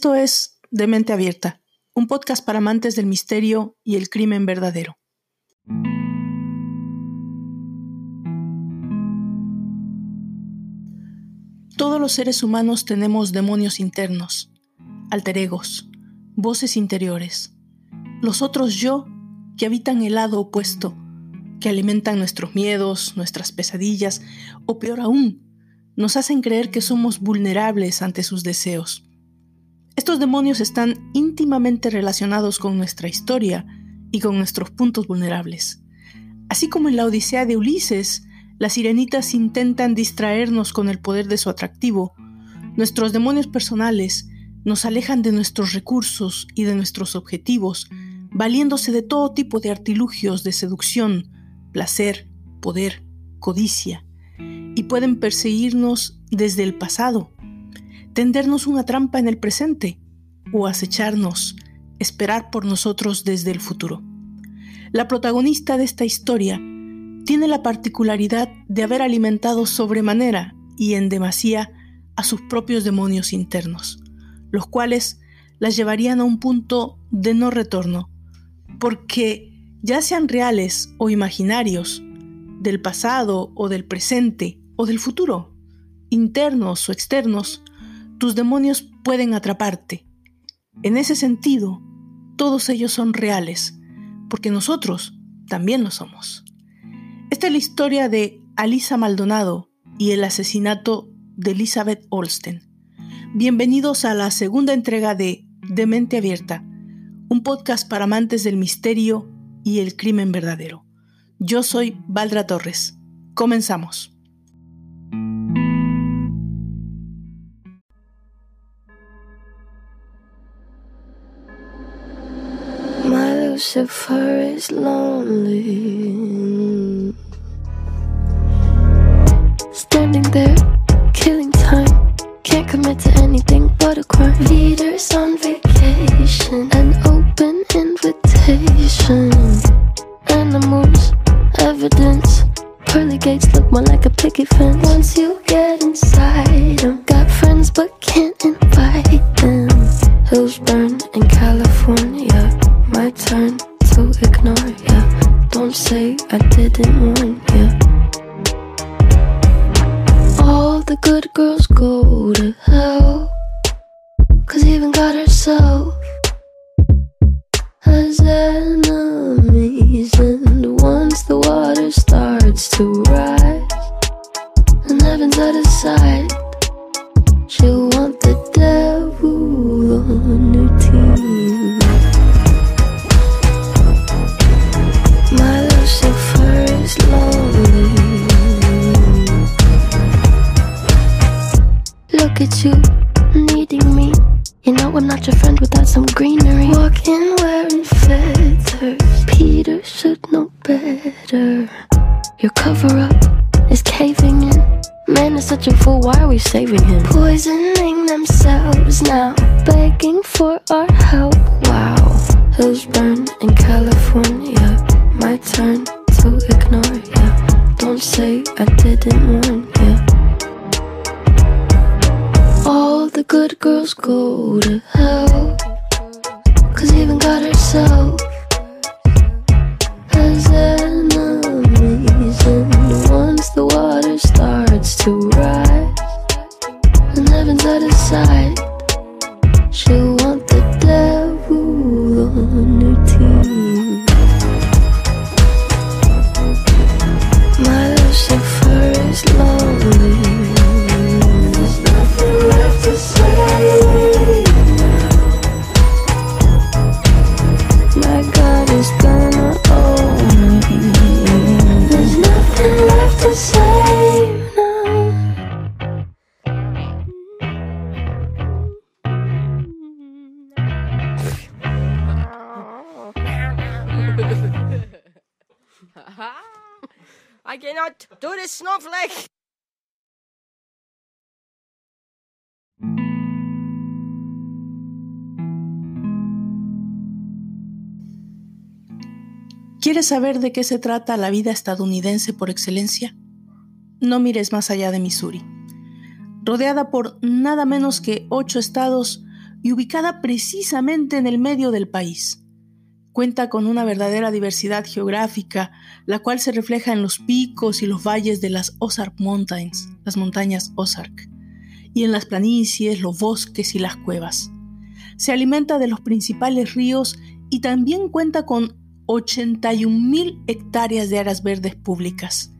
Esto es De Mente Abierta, un podcast para amantes del misterio y el crimen verdadero. Todos los seres humanos tenemos demonios internos, alter egos, voces interiores, los otros yo que habitan el lado opuesto, que alimentan nuestros miedos, nuestras pesadillas, o peor aún, nos hacen creer que somos vulnerables ante sus deseos. Estos demonios están íntimamente relacionados con nuestra historia y con nuestros puntos vulnerables. Así como en la Odisea de Ulises, las sirenitas intentan distraernos con el poder de su atractivo, nuestros demonios personales nos alejan de nuestros recursos y de nuestros objetivos, valiéndose de todo tipo de artilugios de seducción, placer, poder, codicia, y pueden perseguirnos desde el pasado, tendernos una trampa en el presente o acecharnos, esperar por nosotros desde el futuro. La protagonista de esta historia tiene la particularidad de haber alimentado sobremanera y en demasía a sus propios demonios internos, los cuales las llevarían a un punto de no retorno, porque ya sean reales o imaginarios, del pasado o del presente o del futuro, internos o externos, tus demonios pueden atraparte. En ese sentido, todos ellos son reales, porque nosotros también lo somos. Esta es la historia de Alisa Maldonado y el asesinato de Elizabeth Olsten. Bienvenidos a la segunda entrega de De Mente Abierta, un podcast para amantes del misterio y el crimen verdadero. Yo soy Valdra Torres. Comenzamos. Lucifer is lonely. Standing there, killing time. Can't commit to anything but a crime. Leaders on vacation, an open invitation. Animals, evidence. Pearly gates look more like a picket fence. Once you get inside them, got friends but can't invite them. Hills burn say I didn't warn is such a fool, why are we saving him? Poisoning themselves now, begging for our help. Wow. Hills burn in California. My turn to ignore ya. Don't say I didn't warn ya. All the good girls go to hell. Cause even God herself has enemies. And once the starts to rise, and heaven's out of sight, I cannot do this snowflake. ¿Quieres saber de qué se trata la vida estadounidense por excelencia? No mires más allá de Missouri. Rodeada por nada menos que ocho estados, y ubicada precisamente en el medio del país. Cuenta con una verdadera diversidad geográfica, la cual se refleja en los picos y los valles de las Ozark Mountains, las montañas Ozark, y en las planicies, los bosques y las cuevas. Se alimenta de los principales ríos y también cuenta con 81.000 hectáreas de áreas verdes públicas.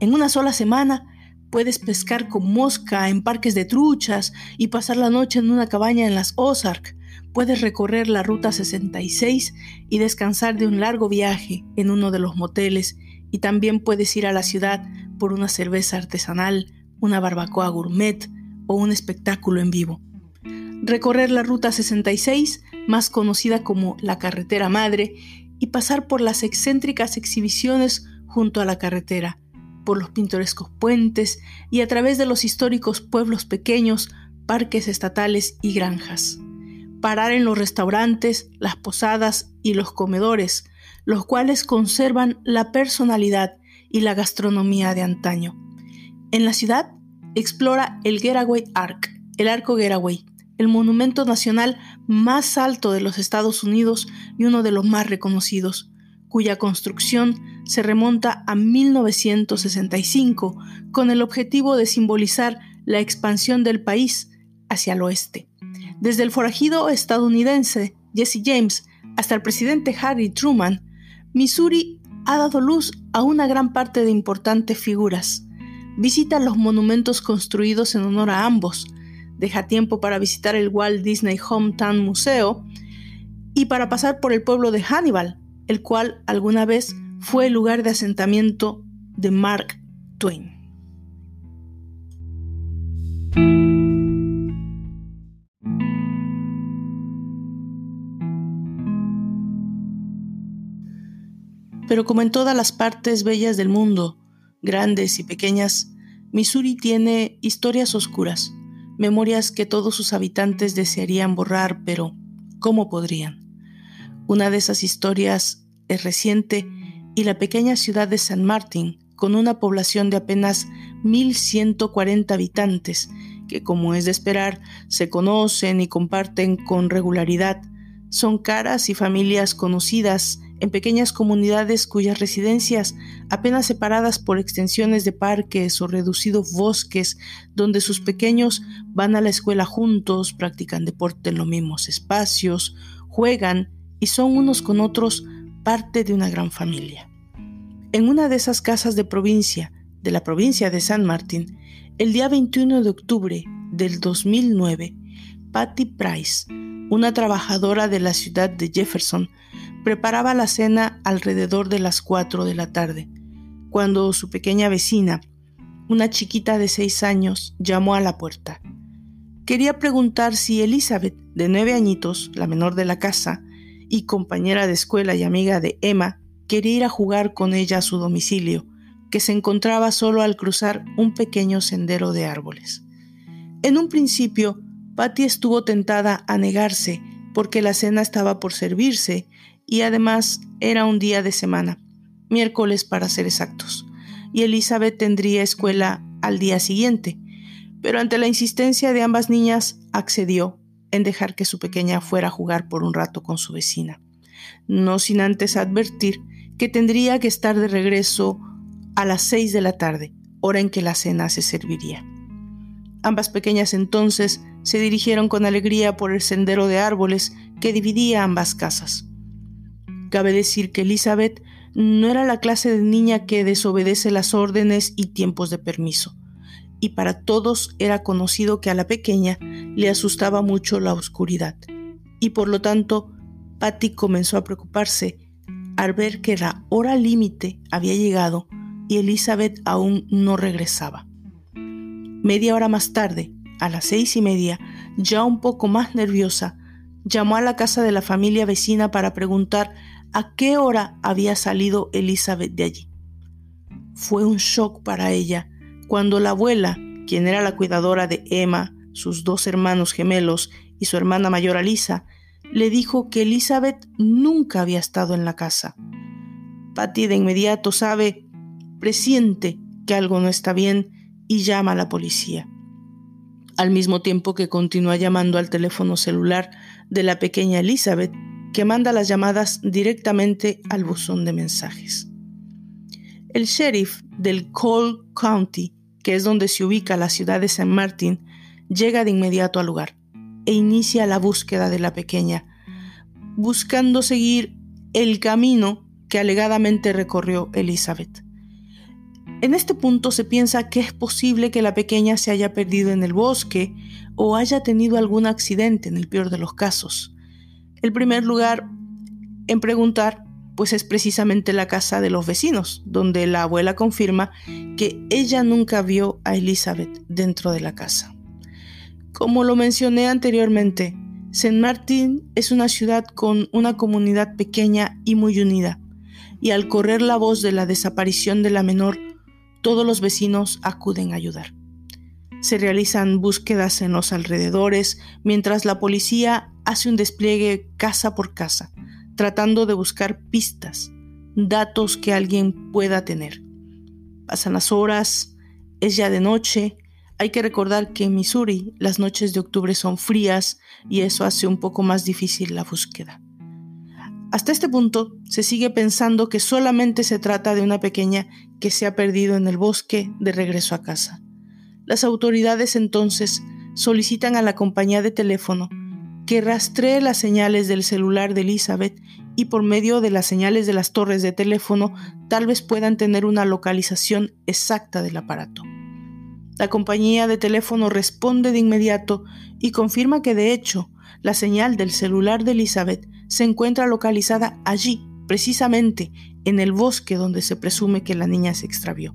En una sola semana puedes pescar con mosca en parques de truchas y pasar la noche en una cabaña en las Ozark. Puedes recorrer la Ruta 66 y descansar de un largo viaje en uno de los moteles y también puedes ir a la ciudad por una cerveza artesanal, una barbacoa gourmet o un espectáculo en vivo. Recorrer la Ruta 66, más conocida como la Carretera Madre, y pasar por las excéntricas exhibiciones junto a la carretera, por los pintorescos puentes y a través de los históricos pueblos pequeños, parques estatales y granjas. Parar en los restaurantes, las posadas y los comedores, los cuales conservan la personalidad y la gastronomía de antaño. En la ciudad, explora el Getaway Arc, el Arco Getaway, el monumento nacional más alto de los Estados Unidos y uno de los más reconocidos, cuya construcción se remonta a 1965 con el objetivo de simbolizar la expansión del país hacia el oeste. Desde el forajido estadounidense Jesse James hasta el presidente Harry Truman, Missouri ha dado luz a una gran parte de importantes figuras. Visita los monumentos construidos en honor a ambos, deja tiempo para visitar el Walt Disney Hometown Museo y para pasar por el pueblo de Hannibal, el cual alguna vez fue el lugar de asentamiento de Mark Twain. Pero como en todas las partes bellas del mundo, grandes y pequeñas, Missouri tiene historias oscuras memorias que todos sus habitantes desearían borrar, pero ¿cómo podrían? Una de esas historias es reciente y la pequeña ciudad de San Martín, con una población de apenas 1.140 habitantes, que como es de esperar, se conocen y comparten con regularidad, son caras y familias conocidas en pequeñas comunidades cuyas residencias, apenas separadas por extensiones de parques o reducidos bosques, donde sus pequeños van a la escuela juntos, practican deporte en los mismos espacios, juegan y son unos con otros parte de una gran familia. En una de esas casas de provincia, de la provincia de San Martín, el día 21 de octubre del 2009, Patty Price, una trabajadora de la ciudad de Jefferson, preparaba la cena alrededor de las 4 de la tarde, cuando su pequeña vecina, una chiquita de seis años, llamó a la puerta. Quería preguntar si Elizabeth, de nueve añitos, la menor de la casa, y compañera de escuela y amiga de Emma, quería ir a jugar con ella a su domicilio, que se encontraba solo al cruzar un pequeño sendero de árboles. En un principio, Patty estuvo tentada a negarse porque la cena estaba por servirse y además era un día de semana, miércoles para ser exactos, y Elizabeth tendría escuela al día siguiente, pero ante la insistencia de ambas niñas accedió en dejar que su pequeña fuera a jugar por un rato con su vecina, no sin antes advertir que tendría que estar de regreso a las seis de la tarde, hora en que la cena se serviría. Ambas pequeñas entonces se dirigieron con alegría por el sendero de árboles que dividía ambas casas. Cabe decir que Elizabeth no era la clase de niña que desobedece las órdenes y tiempos de permiso, y para todos era conocido que a la pequeña le asustaba mucho la oscuridad, y por lo tanto Patty comenzó a preocuparse al ver que la hora límite había llegado y Elizabeth aún no regresaba. Media hora más tarde, a las seis y media, ya un poco más nerviosa, llamó a la casa de la familia vecina para preguntar a qué hora había salido Elizabeth de allí. Fue un shock para ella cuando la abuela, quien era la cuidadora de Emma, sus dos hermanos gemelos y su hermana mayor Alisa, le dijo que Elizabeth nunca había estado en la casa. Patty de inmediato sabe, presiente que algo no está bien y llama a la policía. Al mismo tiempo que continúa llamando al teléfono celular de la pequeña Elizabeth, que manda las llamadas directamente al buzón de mensajes. El sheriff del Cole County, que es donde se ubica la ciudad de San Martín, llega de inmediato al lugar e inicia la búsqueda de la pequeña, buscando seguir el camino que alegadamente recorrió Elizabeth. En este punto se piensa que es posible que la pequeña se haya perdido en el bosque o haya tenido algún accidente en el peor de los casos. El primer lugar en preguntar pues es precisamente la casa de los vecinos, donde la abuela confirma que ella nunca vio a Elizabeth dentro de la casa. Como lo mencioné anteriormente, Saint Martin es una ciudad con una comunidad pequeña y muy unida, y al correr la voz de la desaparición de la menor, todos los vecinos acuden a ayudar. Se realizan búsquedas en los alrededores mientras la policía hace un despliegue casa por casa, tratando de buscar pistas, datos que alguien pueda tener. Pasan las horas, es ya de noche, hay que recordar que en Missouri las noches de octubre son frías y eso hace un poco más difícil la búsqueda. Hasta este punto se sigue pensando que solamente se trata de una pequeña que se ha perdido en el bosque de regreso a casa. Las autoridades entonces solicitan a la compañía de teléfono que rastree las señales del celular de Elizabeth y por medio de las señales de las torres de teléfono tal vez puedan tener una localización exacta del aparato. La compañía de teléfono responde de inmediato y confirma que de hecho la señal del celular de Elizabeth se encuentra localizada allí, precisamente en el bosque donde se presume que la niña se extravió.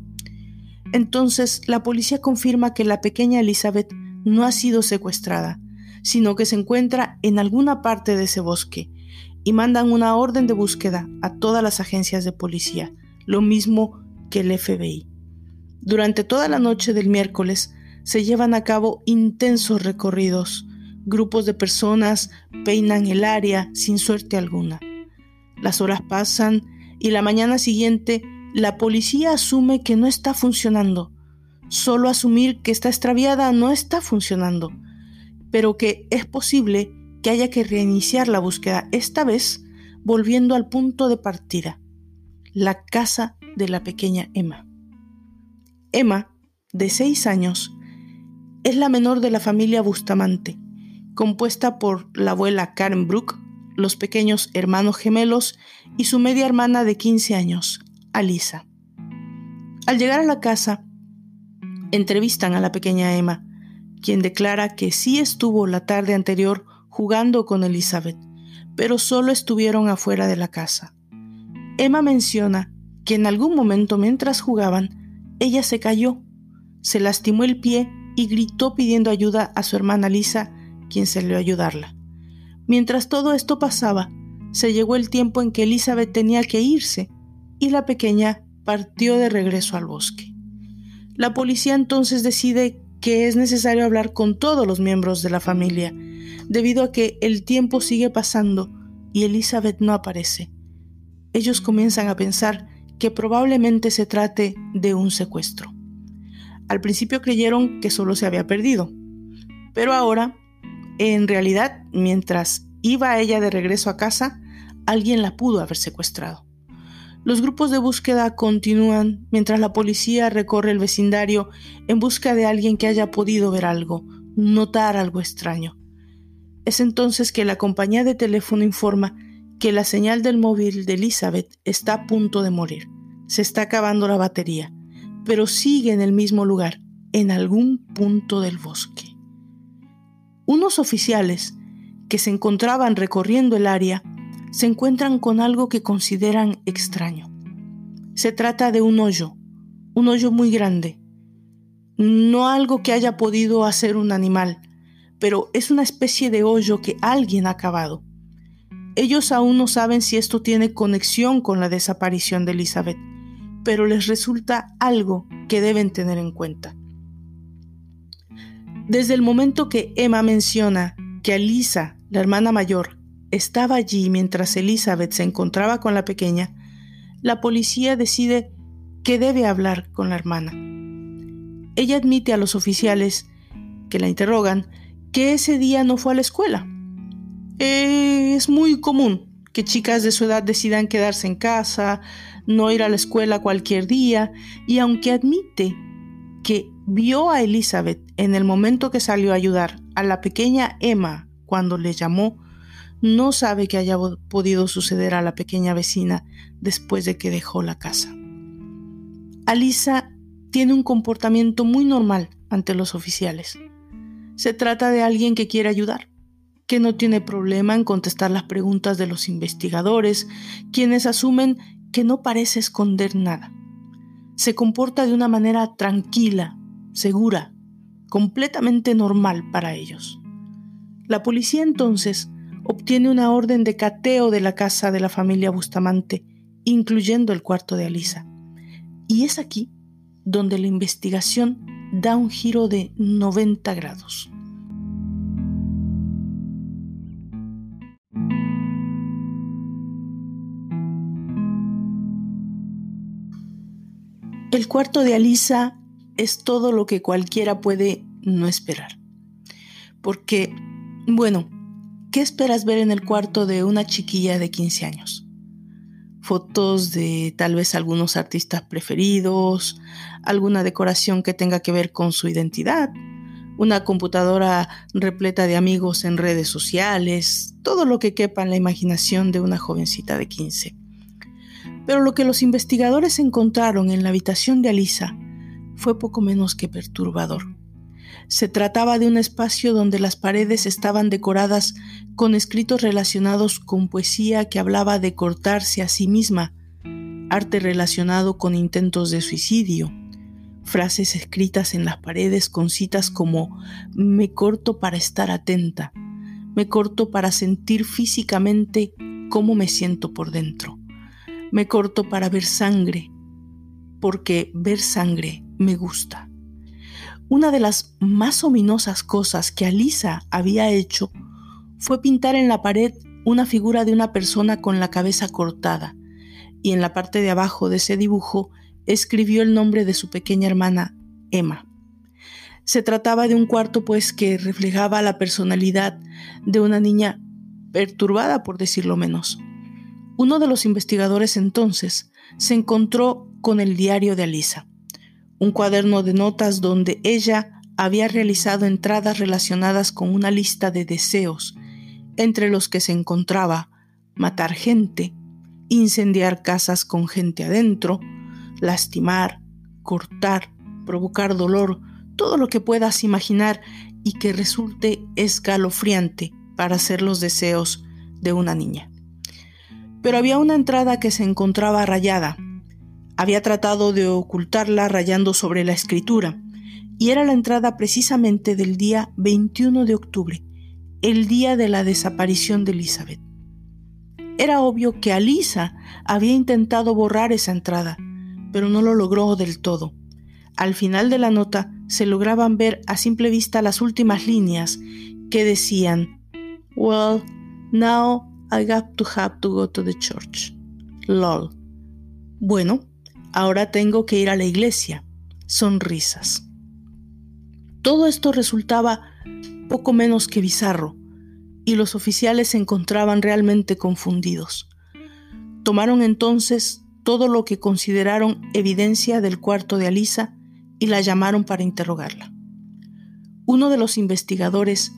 Entonces, la policía confirma que la pequeña Elizabeth no ha sido secuestrada, sino que se encuentra en alguna parte de ese bosque, y mandan una orden de búsqueda a todas las agencias de policía, lo mismo que el FBI. Durante toda la noche del miércoles se llevan a cabo intensos recorridos, Grupos de personas peinan el área sin suerte alguna. Las horas pasan y la mañana siguiente la policía asume que no está funcionando. Solo asumir que está extraviada no está funcionando, pero que es posible que haya que reiniciar la búsqueda, esta vez volviendo al punto de partida, la casa de la pequeña Emma. Emma, de seis años, es la menor de la familia Bustamante compuesta por la abuela Karen Brooke, los pequeños hermanos gemelos y su media hermana de 15 años, Alisa. Al llegar a la casa, entrevistan a la pequeña Emma, quien declara que sí estuvo la tarde anterior jugando con Elizabeth, pero solo estuvieron afuera de la casa. Emma menciona que en algún momento mientras jugaban, ella se cayó, se lastimó el pie y gritó pidiendo ayuda a su hermana Lisa quien salió a ayudarla. Mientras todo esto pasaba, se llegó el tiempo en que Elizabeth tenía que irse y la pequeña partió de regreso al bosque. La policía entonces decide que es necesario hablar con todos los miembros de la familia, debido a que el tiempo sigue pasando y Elizabeth no aparece. Ellos comienzan a pensar que probablemente se trate de un secuestro. Al principio creyeron que solo se había perdido, pero ahora en realidad, mientras iba ella de regreso a casa, alguien la pudo haber secuestrado. Los grupos de búsqueda continúan mientras la policía recorre el vecindario en busca de alguien que haya podido ver algo, notar algo extraño. Es entonces que la compañía de teléfono informa que la señal del móvil de Elizabeth está a punto de morir. Se está acabando la batería, pero sigue en el mismo lugar, en algún punto del bosque. Unos oficiales que se encontraban recorriendo el área se encuentran con algo que consideran extraño. Se trata de un hoyo, un hoyo muy grande. No algo que haya podido hacer un animal, pero es una especie de hoyo que alguien ha cavado. Ellos aún no saben si esto tiene conexión con la desaparición de Elizabeth, pero les resulta algo que deben tener en cuenta. Desde el momento que Emma menciona que Alisa, la hermana mayor, estaba allí mientras Elizabeth se encontraba con la pequeña, la policía decide que debe hablar con la hermana. Ella admite a los oficiales que la interrogan, que ese día no fue a la escuela. es muy común que chicas de su edad decidan quedarse en casa, no ir a la escuela cualquier día, y aunque admite que vio a Elizabeth en el momento que salió a ayudar a la pequeña Emma cuando le llamó, no sabe que haya podido suceder a la pequeña vecina después de que dejó la casa. Alisa tiene un comportamiento muy normal ante los oficiales. Se trata de alguien que quiere ayudar, que no tiene problema en contestar las preguntas de los investigadores, quienes asumen que no parece esconder nada. Se comporta de una manera tranquila, segura, completamente normal para ellos. La policía entonces obtiene una orden de cateo de la casa de la familia Bustamante, incluyendo el cuarto de Alisa. Y es aquí donde la investigación da un giro de 90 grados. El cuarto de Alisa es todo lo que cualquiera puede no esperar. Porque, bueno, ¿qué esperas ver en el cuarto de una chiquilla de 15 años? Fotos de tal vez algunos artistas preferidos, alguna decoración que tenga que ver con su identidad, una computadora repleta de amigos en redes sociales, todo lo que quepa en la imaginación de una jovencita de 15. Pero lo que los investigadores encontraron en la habitación de Alisa fue poco menos que perturbador. Se trataba de un espacio donde las paredes estaban decoradas con escritos relacionados con poesía que hablaba de cortarse a sí misma, arte relacionado con intentos de suicidio, frases escritas en las paredes con citas como me corto para estar atenta, me corto para sentir físicamente cómo me siento por dentro, me corto para ver sangre, porque ver sangre me gusta. Una de las más ominosas cosas que Alisa había hecho fue pintar en la pared una figura de una persona con la cabeza cortada, y en la parte de abajo de ese dibujo escribió el nombre de su pequeña hermana, Emma. Se trataba de un cuarto pues que reflejaba la personalidad de una niña perturbada, por decirlo menos. Uno de los investigadores entonces se encontró con el diario de Alisa, un cuaderno de notas donde ella había realizado entradas relacionadas con una lista de deseos, entre los que se encontraba matar gente, incendiar casas con gente adentro, lastimar, cortar, provocar dolor, todo lo que puedas imaginar y que resulte escalofriante para hacer los deseos de una niña pero había una entrada que se encontraba rayada. Había tratado de ocultarla rayando sobre la escritura, y era la entrada precisamente del día 21 de octubre, el día de la desaparición de Elizabeth. Era obvio que Alisa había intentado borrar esa entrada, pero no lo logró del todo. Al final de la nota se lograban ver a simple vista las últimas líneas que decían, Well, now I got to have to go to the church. LOL. Bueno, ahora tengo que ir a la iglesia. Sonrisas. Todo esto resultaba poco menos que bizarro, y los oficiales se encontraban realmente confundidos. Tomaron entonces todo lo que consideraron evidencia del cuarto de Alisa y la llamaron para interrogarla. Uno de los investigadores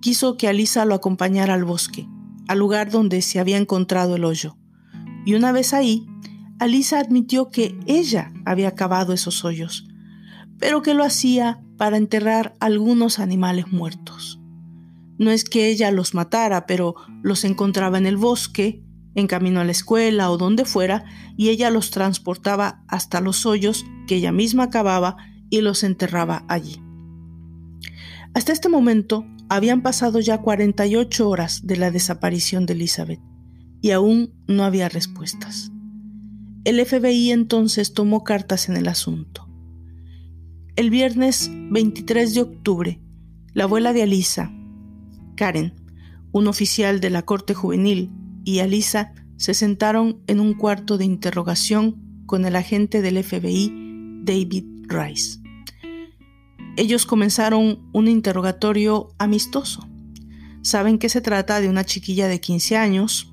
quiso que Alisa lo acompañara al bosque al lugar donde se había encontrado el hoyo. Y una vez ahí, Alisa admitió que ella había cavado esos hoyos, pero que lo hacía para enterrar algunos animales muertos. No es que ella los matara, pero los encontraba en el bosque, en camino a la escuela o donde fuera, y ella los transportaba hasta los hoyos que ella misma cavaba y los enterraba allí. Hasta este momento, habían pasado ya 48 horas de la desaparición de Elizabeth y aún no había respuestas. El FBI entonces tomó cartas en el asunto. El viernes 23 de octubre, la abuela de Alisa, Karen, un oficial de la Corte Juvenil, y Alisa se sentaron en un cuarto de interrogación con el agente del FBI, David Rice. Ellos comenzaron un interrogatorio amistoso. Saben que se trata de una chiquilla de 15 años.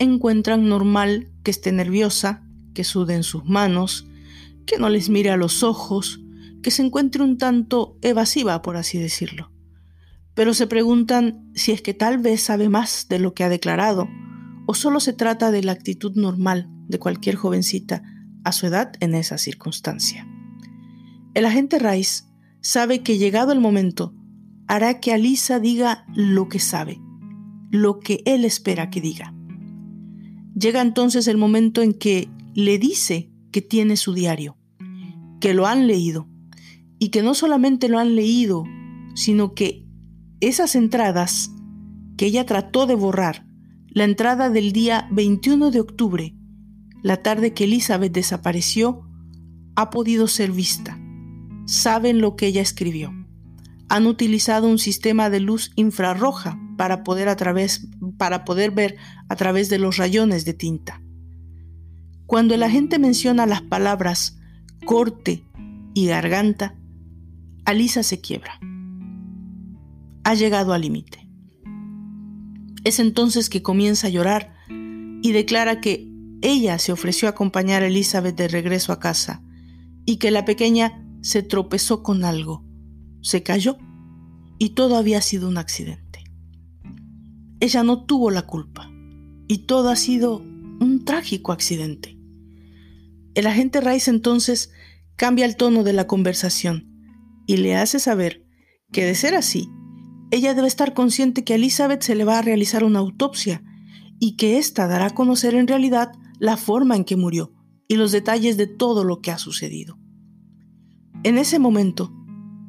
Encuentran normal que esté nerviosa, que sude en sus manos, que no les mire a los ojos, que se encuentre un tanto evasiva, por así decirlo. Pero se preguntan si es que tal vez sabe más de lo que ha declarado, o solo se trata de la actitud normal de cualquier jovencita a su edad en esa circunstancia. El agente Rice sabe que llegado el momento, hará que Alisa diga lo que sabe, lo que él espera que diga. Llega entonces el momento en que le dice que tiene su diario, que lo han leído, y que no solamente lo han leído, sino que esas entradas que ella trató de borrar, la entrada del día 21 de octubre, la tarde que Elizabeth desapareció, ha podido ser vista saben lo que ella escribió. Han utilizado un sistema de luz infrarroja para poder, a través, para poder ver a través de los rayones de tinta. Cuando el agente menciona las palabras corte y garganta, Alisa se quiebra. Ha llegado al límite. Es entonces que comienza a llorar y declara que ella se ofreció a acompañar a Elizabeth de regreso a casa y que la pequeña se tropezó con algo, se cayó y todo había sido un accidente. Ella no tuvo la culpa y todo ha sido un trágico accidente. El agente Rice entonces cambia el tono de la conversación y le hace saber que de ser así, ella debe estar consciente que a Elizabeth se le va a realizar una autopsia y que ésta dará a conocer en realidad la forma en que murió y los detalles de todo lo que ha sucedido. En ese momento,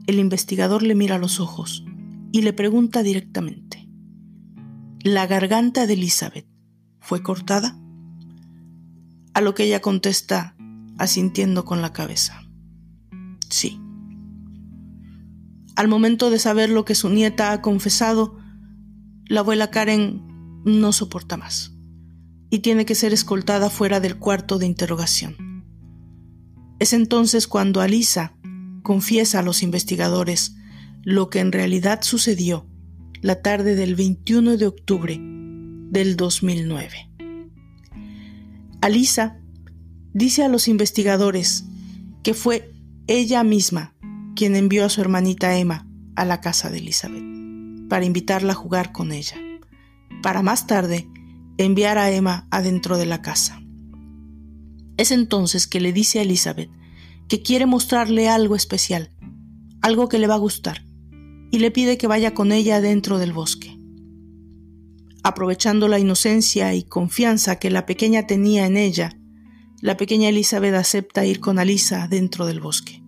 el investigador le mira a los ojos y le pregunta directamente, ¿la garganta de Elizabeth fue cortada? A lo que ella contesta asintiendo con la cabeza, sí. Al momento de saber lo que su nieta ha confesado, la abuela Karen no soporta más y tiene que ser escoltada fuera del cuarto de interrogación. Es entonces cuando Alisa confiesa a los investigadores lo que en realidad sucedió la tarde del 21 de octubre del 2009. Alisa dice a los investigadores que fue ella misma quien envió a su hermanita Emma a la casa de Elizabeth para invitarla a jugar con ella, para más tarde enviar a Emma adentro de la casa. Es entonces que le dice a Elizabeth que quiere mostrarle algo especial, algo que le va a gustar, y le pide que vaya con ella dentro del bosque. Aprovechando la inocencia y confianza que la pequeña tenía en ella, la pequeña Elizabeth acepta ir con Alisa dentro del bosque.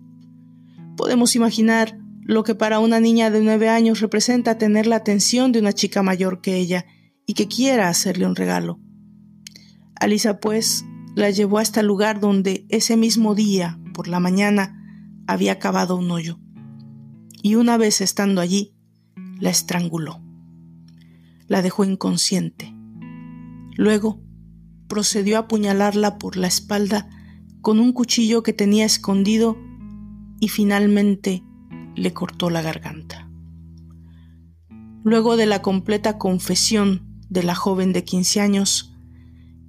Podemos imaginar lo que para una niña de nueve años representa tener la atención de una chica mayor que ella y que quiera hacerle un regalo. Alisa, pues, la llevó hasta el lugar donde ese mismo día por la mañana había cavado un hoyo y una vez estando allí, la estranguló. La dejó inconsciente. Luego procedió a apuñalarla por la espalda con un cuchillo que tenía escondido y finalmente le cortó la garganta. Luego de la completa confesión de la joven de 15 años,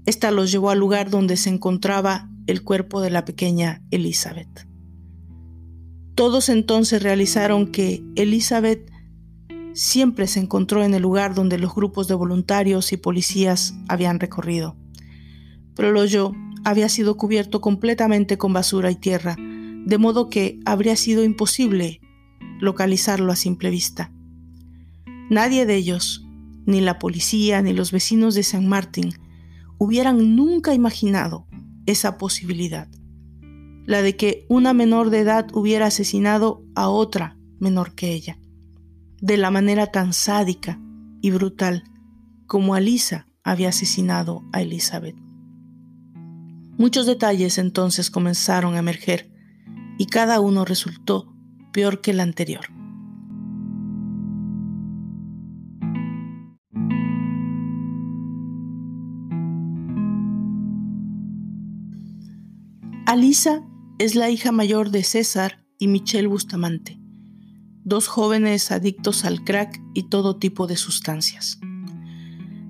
ésta los llevó al lugar donde se encontraba el cuerpo de la pequeña Elizabeth. Todos entonces realizaron que Elizabeth siempre se encontró en el lugar donde los grupos de voluntarios y policías habían recorrido. Pero el hoyo había sido cubierto completamente con basura y tierra, de modo que habría sido imposible localizarlo a simple vista. Nadie de ellos, ni la policía ni los vecinos de San Martín, hubieran nunca imaginado esa posibilidad, la de que una menor de edad hubiera asesinado a otra menor que ella, de la manera tan sádica y brutal como Alisa había asesinado a Elizabeth. Muchos detalles entonces comenzaron a emerger y cada uno resultó peor que el anterior. Alisa es la hija mayor de César y Michelle Bustamante, dos jóvenes adictos al crack y todo tipo de sustancias.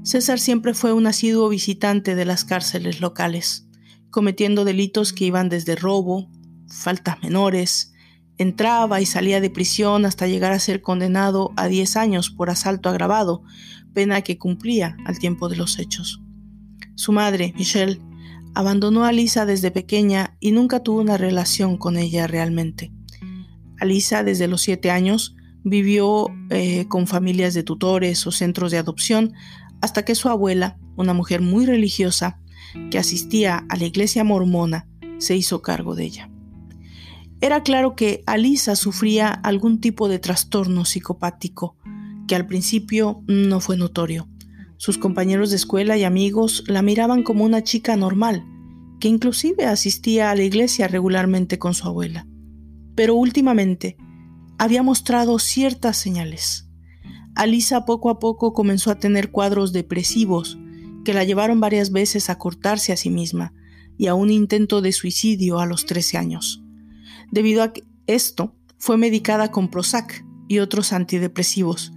César siempre fue un asiduo visitante de las cárceles locales, cometiendo delitos que iban desde robo, faltas menores, entraba y salía de prisión hasta llegar a ser condenado a 10 años por asalto agravado, pena que cumplía al tiempo de los hechos. Su madre, Michelle, abandonó a Lisa desde pequeña y nunca tuvo una relación con ella realmente. Alisa desde los 7 años vivió eh, con familias de tutores o centros de adopción hasta que su abuela, una mujer muy religiosa que asistía a la iglesia mormona, se hizo cargo de ella. Era claro que Alisa sufría algún tipo de trastorno psicopático, que al principio no fue notorio. Sus compañeros de escuela y amigos la miraban como una chica normal, que inclusive asistía a la iglesia regularmente con su abuela. Pero últimamente había mostrado ciertas señales. Alisa poco a poco comenzó a tener cuadros depresivos que la llevaron varias veces a cortarse a sí misma y a un intento de suicidio a los 13 años. Debido a esto, fue medicada con Prozac y otros antidepresivos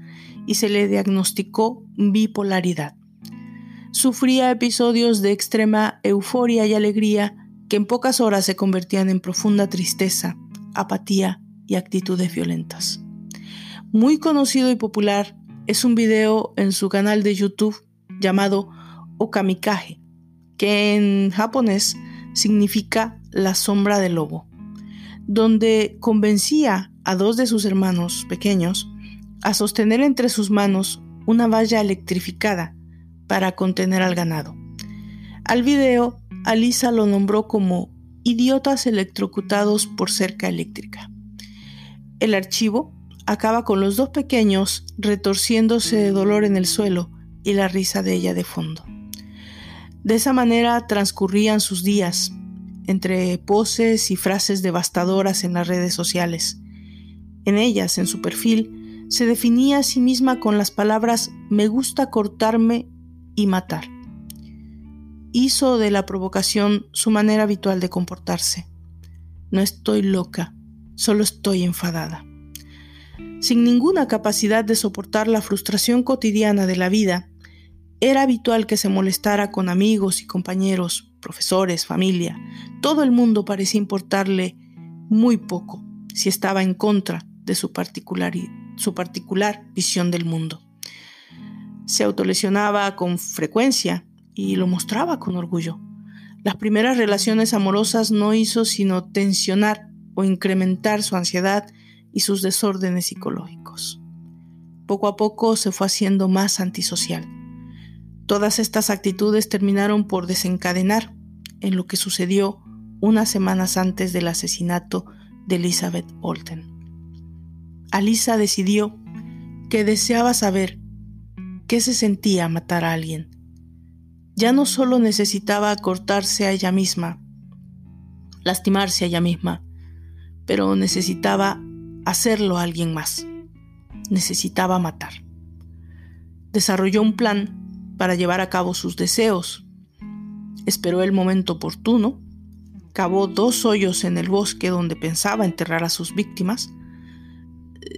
y se le diagnosticó bipolaridad. Sufría episodios de extrema euforia y alegría que en pocas horas se convertían en profunda tristeza, apatía y actitudes violentas. Muy conocido y popular es un video en su canal de YouTube llamado Okamikaje, que en japonés significa la sombra del lobo donde convencía a dos de sus hermanos pequeños a sostener entre sus manos una valla electrificada para contener al ganado. Al video, Alisa lo nombró como idiotas electrocutados por cerca eléctrica. El archivo acaba con los dos pequeños retorciéndose de dolor en el suelo y la risa de ella de fondo. De esa manera transcurrían sus días, entre poses y frases devastadoras en las redes sociales. En ellas, en su perfil, se definía a sí misma con las palabras me gusta cortarme y matar. Hizo de la provocación su manera habitual de comportarse. No estoy loca, solo estoy enfadada. Sin ninguna capacidad de soportar la frustración cotidiana de la vida, era habitual que se molestara con amigos y compañeros profesores, familia, todo el mundo parecía importarle muy poco si estaba en contra de su particular, su particular visión del mundo. Se autolesionaba con frecuencia y lo mostraba con orgullo. Las primeras relaciones amorosas no hizo sino tensionar o incrementar su ansiedad y sus desórdenes psicológicos. Poco a poco se fue haciendo más antisocial Todas estas actitudes terminaron por desencadenar en lo que sucedió unas semanas antes del asesinato de Elizabeth Olten. Alisa decidió que deseaba saber qué se sentía matar a alguien. Ya no solo necesitaba cortarse a ella misma, lastimarse a ella misma, pero necesitaba hacerlo a alguien más. Necesitaba matar. Desarrolló un plan para llevar a cabo sus deseos. Esperó el momento oportuno, cavó dos hoyos en el bosque donde pensaba enterrar a sus víctimas.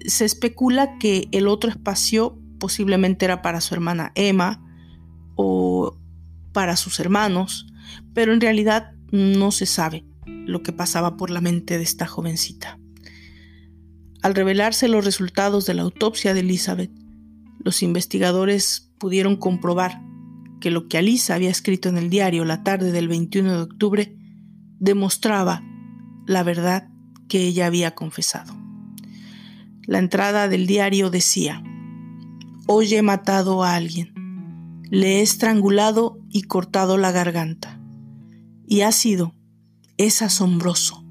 Se especula que el otro espacio posiblemente era para su hermana Emma o para sus hermanos, pero en realidad no se sabe lo que pasaba por la mente de esta jovencita. Al revelarse los resultados de la autopsia de Elizabeth, los investigadores pudieron comprobar que lo que Alisa había escrito en el diario la tarde del 21 de octubre demostraba la verdad que ella había confesado. La entrada del diario decía, Hoy he matado a alguien, le he estrangulado y cortado la garganta. Y ha sido, es asombroso,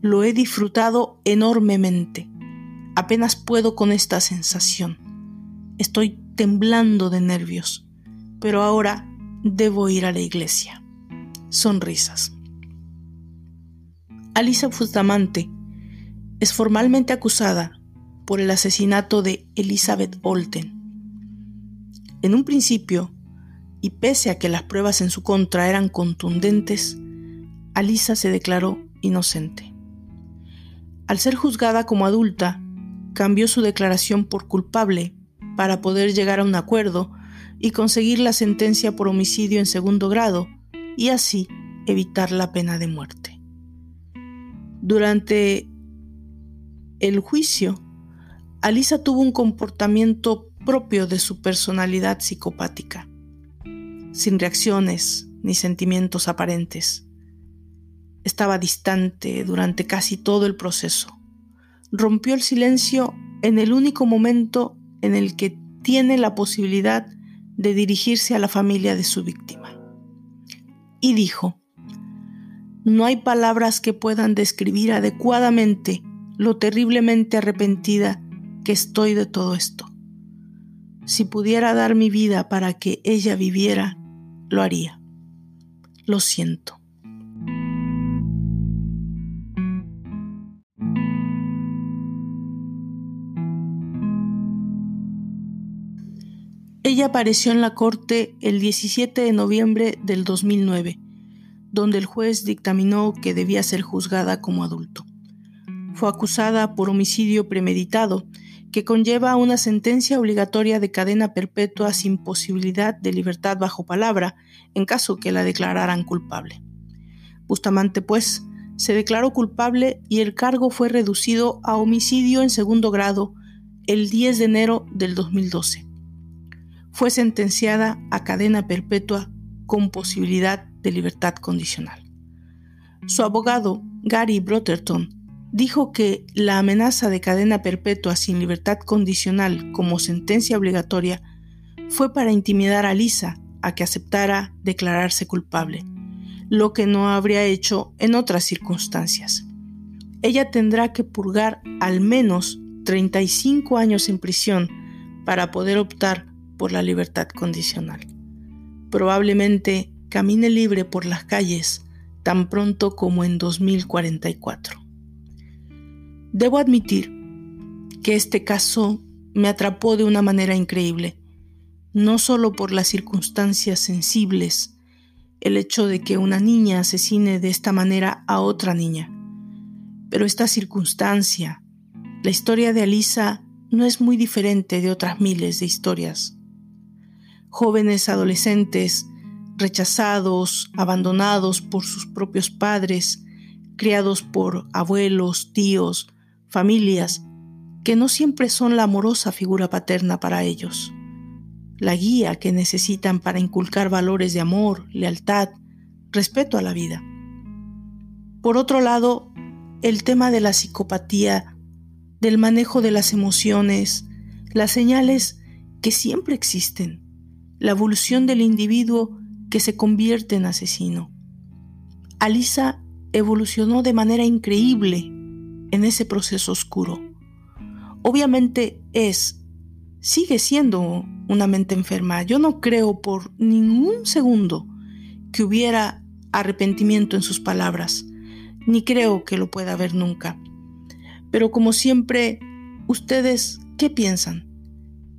lo he disfrutado enormemente. Apenas puedo con esta sensación. Estoy temblando de nervios, pero ahora debo ir a la iglesia. Sonrisas. Alisa Bustamante es formalmente acusada por el asesinato de Elizabeth Olten. En un principio, y pese a que las pruebas en su contra eran contundentes, Alisa se declaró inocente. Al ser juzgada como adulta, cambió su declaración por culpable para poder llegar a un acuerdo y conseguir la sentencia por homicidio en segundo grado y así evitar la pena de muerte. Durante el juicio, Alisa tuvo un comportamiento propio de su personalidad psicopática, sin reacciones ni sentimientos aparentes. Estaba distante durante casi todo el proceso. Rompió el silencio en el único momento en el que tiene la posibilidad de dirigirse a la familia de su víctima. Y dijo, no hay palabras que puedan describir adecuadamente lo terriblemente arrepentida que estoy de todo esto. Si pudiera dar mi vida para que ella viviera, lo haría. Lo siento. Ella apareció en la corte el 17 de noviembre del 2009, donde el juez dictaminó que debía ser juzgada como adulto. Fue acusada por homicidio premeditado, que conlleva una sentencia obligatoria de cadena perpetua sin posibilidad de libertad bajo palabra en caso que la declararan culpable. Bustamante, pues, se declaró culpable y el cargo fue reducido a homicidio en segundo grado el 10 de enero del 2012 fue sentenciada a cadena perpetua con posibilidad de libertad condicional. Su abogado, Gary Brotherton, dijo que la amenaza de cadena perpetua sin libertad condicional como sentencia obligatoria fue para intimidar a Lisa a que aceptara declararse culpable, lo que no habría hecho en otras circunstancias. Ella tendrá que purgar al menos 35 años en prisión para poder optar por la libertad condicional. Probablemente camine libre por las calles tan pronto como en 2044. Debo admitir que este caso me atrapó de una manera increíble, no solo por las circunstancias sensibles, el hecho de que una niña asesine de esta manera a otra niña, pero esta circunstancia, la historia de Alisa, no es muy diferente de otras miles de historias. Jóvenes adolescentes rechazados, abandonados por sus propios padres, criados por abuelos, tíos, familias, que no siempre son la amorosa figura paterna para ellos, la guía que necesitan para inculcar valores de amor, lealtad, respeto a la vida. Por otro lado, el tema de la psicopatía, del manejo de las emociones, las señales que siempre existen, la evolución del individuo que se convierte en asesino. Alisa evolucionó de manera increíble en ese proceso oscuro. Obviamente es, sigue siendo una mente enferma. Yo no creo por ningún segundo que hubiera arrepentimiento en sus palabras, ni creo que lo pueda haber nunca. Pero como siempre, ¿ustedes qué piensan?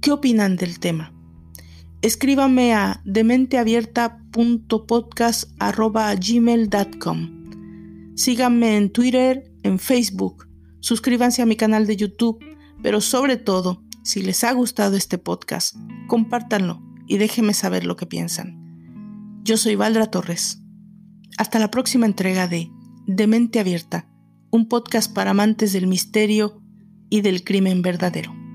¿Qué opinan del tema? escríbame a dementeabierta.podcast.gmail.com. Síganme en Twitter, en Facebook, suscríbanse a mi canal de YouTube, pero sobre todo, si les ha gustado este podcast, compártanlo y déjenme saber lo que piensan. Yo soy Valdra Torres. Hasta la próxima entrega de Demente Abierta, un podcast para amantes del misterio y del crimen verdadero.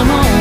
I'm on